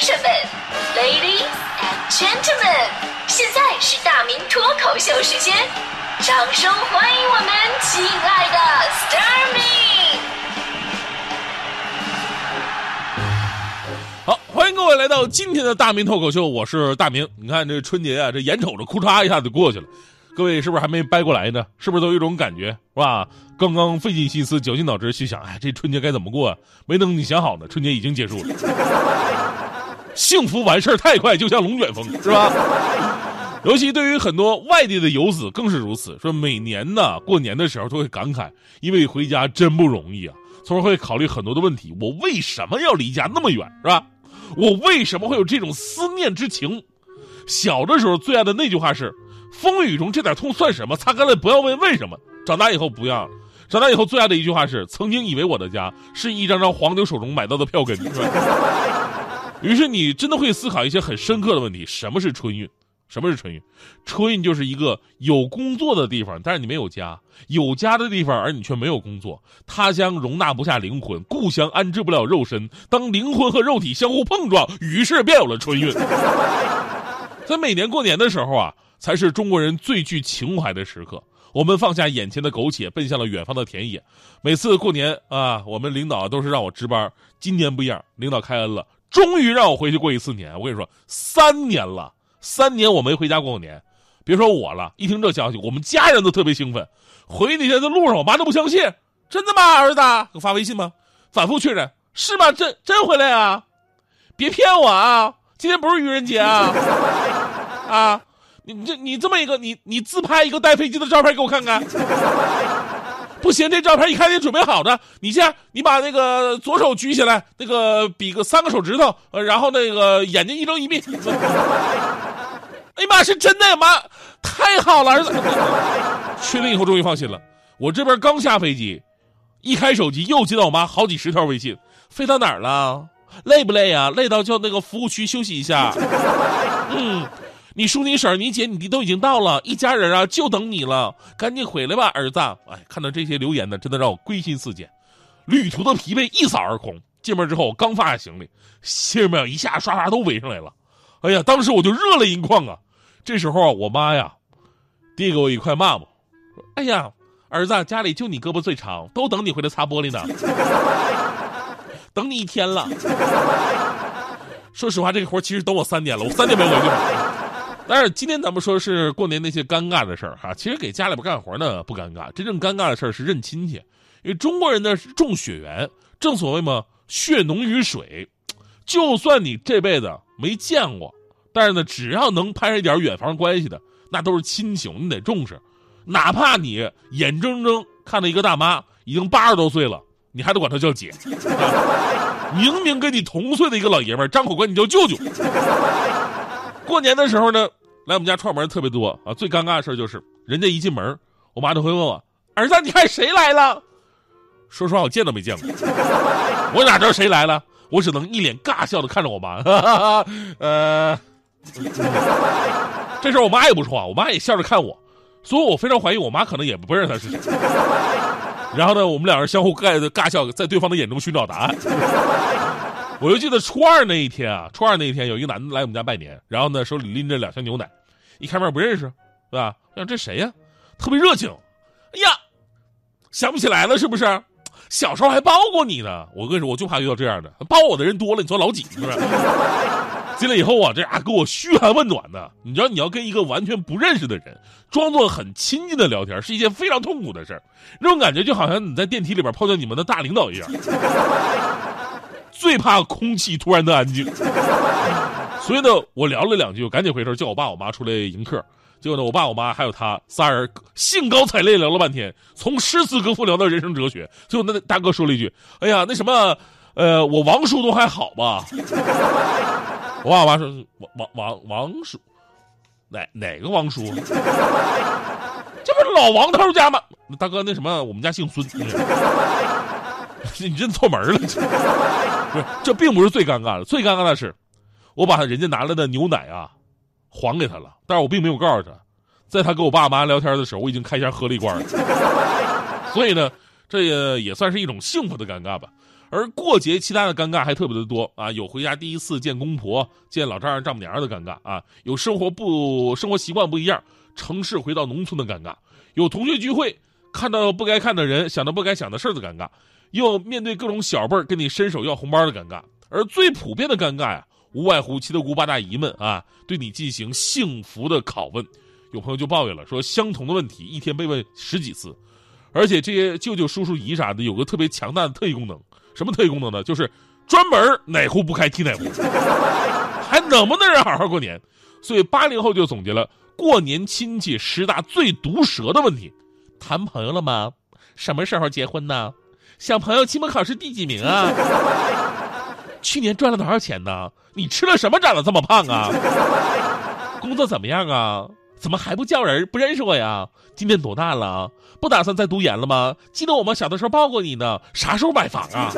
生们，Ladies and Gentlemen，现在是大明脱口秀时间，掌声欢迎我们亲爱的 s t a r m y 好，欢迎各位来到今天的大明脱口秀，我是大明。你看这春节啊，这眼瞅着哭嚓一下就过去了，各位是不是还没掰过来呢？是不是都有一种感觉，是吧？刚刚费尽心思、绞尽脑汁去想，哎，这春节该怎么过啊？没等你想好呢，春节已经结束了。幸福完事儿太快，就像龙卷风，是吧？尤其对于很多外地的游子更是如此。说每年呢，过年的时候都会感慨，因为回家真不容易啊，从而会考虑很多的问题：我为什么要离家那么远，是吧？我为什么会有这种思念之情？小的时候最爱的那句话是：“风雨中这点痛算什么？擦干了不要问为什么。”长大以后不要了。长大以后最爱的一句话是：“曾经以为我的家是一张张黄牛手中买到的票根。” 于是你真的会思考一些很深刻的问题：什么是春运？什么是春运？春运就是一个有工作的地方，但是你没有家；有家的地方，而你却没有工作。他乡容纳不下灵魂，故乡安置不了肉身。当灵魂和肉体相互碰撞，于是便有了春运。在每年过年的时候啊，才是中国人最具情怀的时刻。我们放下眼前的苟且，奔向了远方的田野。每次过年啊，我们领导都是让我值班。今年不一样，领导开恩了，终于让我回去过一次年。我跟你说，三年了。三年我没回家过过年，别说我了，一听这消息，我们家人都特别兴奋。回那天在路上，我妈都不相信，真的吗，儿子？给发微信吗？反复确认，是吗？真真回来啊？别骗我啊！今天不是愚人节啊！啊，你这你这么一个，你你自拍一个带飞机的照片给我看看。不行，这照片一看就准备好的。你先，你把那个左手举起来，那个比个三个手指头，呃，然后那个眼睛一睁一闭。哎呀妈，是真的呀妈，太好了，儿子。确定以后终于放心了。我这边刚下飞机，一开手机又接到我妈好几十条微信。飞到哪儿了？累不累呀？累到叫那个服务区休息一下。嗯。你叔、你婶、你姐、你弟都已经到了，一家人啊，就等你了，赶紧回来吧，儿子！哎，看到这些留言呢，真的让我归心似箭，旅途的疲惫一扫而空。进门之后，我刚放下行李，亲人们一下刷刷都围上来了，哎呀，当时我就热泪盈眶啊！这时候啊，我妈呀，递给我一块抹布，说：“哎呀，儿子，家里就你胳膊最长，都等你回来擦玻璃呢，等你一天了。”说实话，这个活其实等我三年了，我三年没回去。但是今天咱们说是过年那些尴尬的事儿哈，其实给家里边干活呢不尴尬，真正尴尬的事儿是认亲戚，因为中国人呢是重血缘，正所谓嘛血浓于水，就算你这辈子没见过，但是呢只要能攀上一点远房关系的，那都是亲情，你得重视，哪怕你眼睁睁看到一个大妈已经八十多岁了，你还得管她叫姐，明明跟你同岁的一个老爷们张口管你叫舅舅。过年的时候呢，来我们家串门特别多啊。最尴尬的事就是人家一进门，我妈就会问我：“儿子，你看谁来了？”说实话，我见都没见过，我哪知道谁来了？我只能一脸尬笑的看着我妈。呃，这时候我妈也不说话，我妈也笑着看我，所以我非常怀疑我妈可能也不认识他是谁。然后呢，我们两人相互尬尬笑，在对方的眼中寻找答案。我就记得初二那一天啊，初二那一天有一个男的来我们家拜年，然后呢手里拎着两箱牛奶，一开门不认识，对吧？想这谁呀？特别热情。哎呀，想不起来了是不是？小时候还抱过你呢。我跟你说，我就怕遇到这样的，抱我的人多了，你算老几是不是？进来以后啊，这啊给我嘘寒问暖的。你知道，你要跟一个完全不认识的人装作很亲近的聊天，是一件非常痛苦的事儿。那种感觉就好像你在电梯里边碰见你们的大领导一样。最怕空气突然的安静，所以呢，我聊了两句，我赶紧回头叫我爸我妈出来迎客。结果呢，我爸我妈还有他仨人兴高采烈聊了半天，从诗词歌赋聊到人生哲学。最后那大哥说了一句：“哎呀，那什么，呃，我王叔都还好吧？” 我爸我妈说：“王王王王叔，哪哪个王叔？这不是老王头家吗？大哥，那什么，我们家姓孙。” 你认错门了，这 不是？这并不是最尴尬的，最尴尬的是，我把人家拿来的牛奶啊，还给他了，但是我并没有告诉他，在他跟我爸妈聊天的时候，我已经开箱喝了一罐了。所以呢，这也也算是一种幸福的尴尬吧。而过节其他的尴尬还特别的多啊，有回家第一次见公婆、见老丈人丈母娘的尴尬啊，有生活不生活习惯不一样，城市回到农村的尴尬，有同学聚会看到不该看的人，想到不该想的事儿的尴尬，又面对各种小辈儿跟你伸手要红包的尴尬，而最普遍的尴尬呀。无外乎七大姑八大姨们啊，对你进行幸福的拷问。有朋友就抱怨了，说相同的问题一天被问十几次，而且这些舅舅叔叔姨啥的有个特别强大的特异功能，什么特异功能呢？就是专门哪户不开踢哪户，还能不能人好好过年？所以八零后就总结了过年亲戚十大最毒舌的问题：谈朋友了吗？什么时候结婚呢？小朋友期末考试第几名啊？去年赚了多少钱呢？你吃了什么长得这么胖啊？工作怎么样啊？怎么还不叫人？不认识我呀？今年多大了？不打算再读研了吗？记得我们小的时候抱过你呢。啥时候买房啊？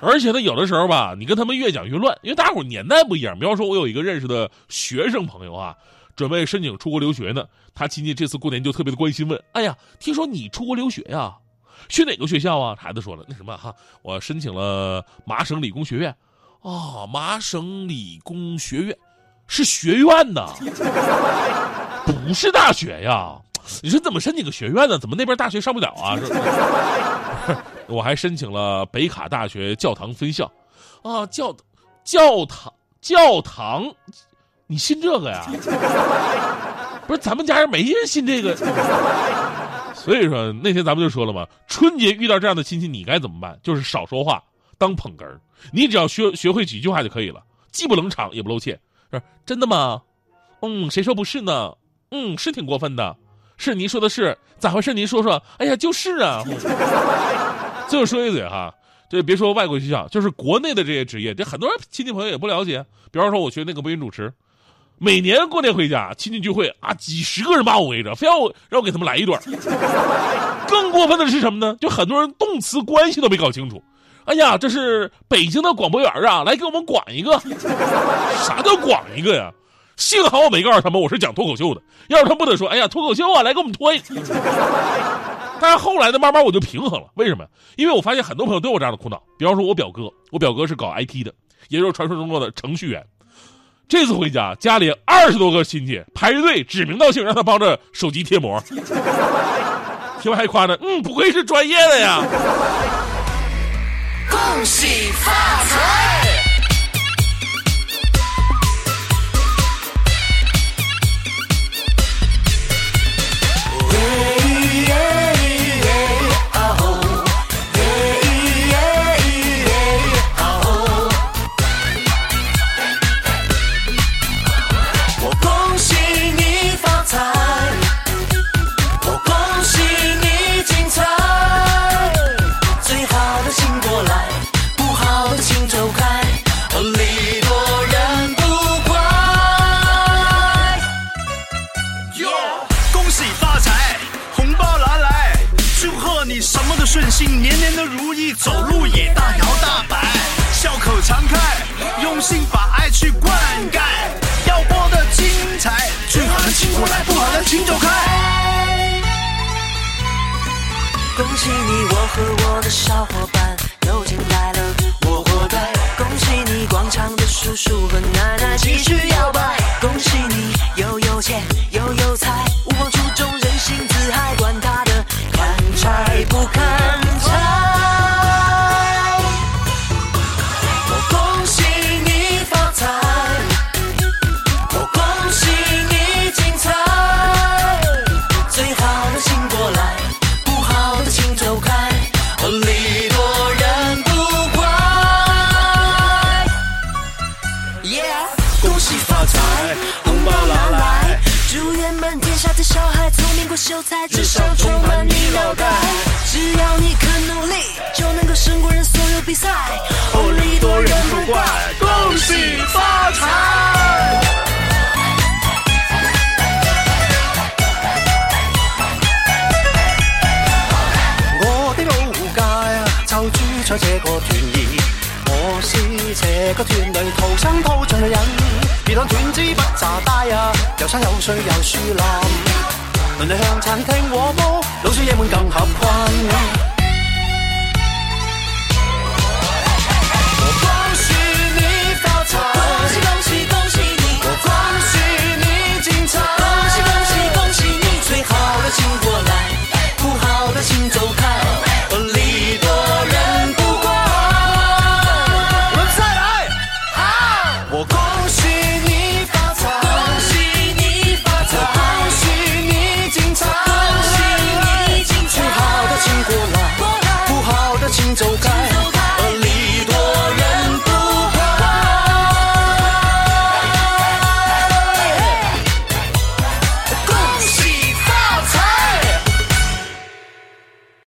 而且呢，有的时候吧，你跟他们越讲越乱，因为大伙年代不一样。比方说，我有一个认识的学生朋友啊，准备申请出国留学呢。他亲戚这次过年就特别的关心，问：“哎呀，听说你出国留学呀？”去哪个学校啊？孩子说了，那什么哈，我申请了麻省理工学院，啊，麻省理工学院是学院呐，不是大学呀。你说怎么申请个学院呢？怎么那边大学上不了啊？我还申请了北卡大学教堂分校，啊，教教堂教堂，你信这个呀？不是，咱们家人没人信这个。所以说那天咱们就说了嘛，春节遇到这样的亲戚，你该怎么办？就是少说话，当捧哏儿你只要学学会几句话就可以了，既不冷场也不露怯。是真的吗？嗯，谁说不是呢？嗯，是挺过分的。是您说的是咋回事？您说说。哎呀，就是啊。最后说一嘴哈，这别说外国学校，就是国内的这些职业，这很多人亲戚朋友也不了解。比方说，我学那个播音主持。每年过年回家，亲戚聚会啊，几十个人把我围着，非要我让我给他们来一段。更过分的是什么呢？就很多人动词关系都没搞清楚。哎呀，这是北京的广播员啊，来给我们广一个。啥叫广一个呀？幸好我没告诉他们我是讲脱口秀的，要是他不得说，哎呀，脱口秀啊，来给我们脱一。但是后来呢，慢慢我就平衡了。为什么？因为我发现很多朋友都有这样的苦恼。比方说，我表哥，我表哥是搞 IT 的，也就是传说中的程序员。这次回家，家里二十多个亲戚排着队，指名道姓让他帮着手机贴膜。贴完还夸呢，嗯，不愧是专业的呀！恭喜发财！顺心，年年的如意，走路也大摇大摆，笑口常开，用心把爱去灌溉。要播的精彩，最好的请过来，不好的请走开。恭喜你，我和我的小伙伴又进来了，我活该。恭喜你，广场的叔叔和奶奶继续摇秀才智商充满你脑袋，只要你肯努力，就能够胜过人所有比赛。哦，礼多人不怪，恭喜发财！我的老家啊，就住在这个团儿，我是这个团里土生土长的人。别当团子不咋大呀，有山有水有树林。邻里向餐厅和睦，老少爷们更合群。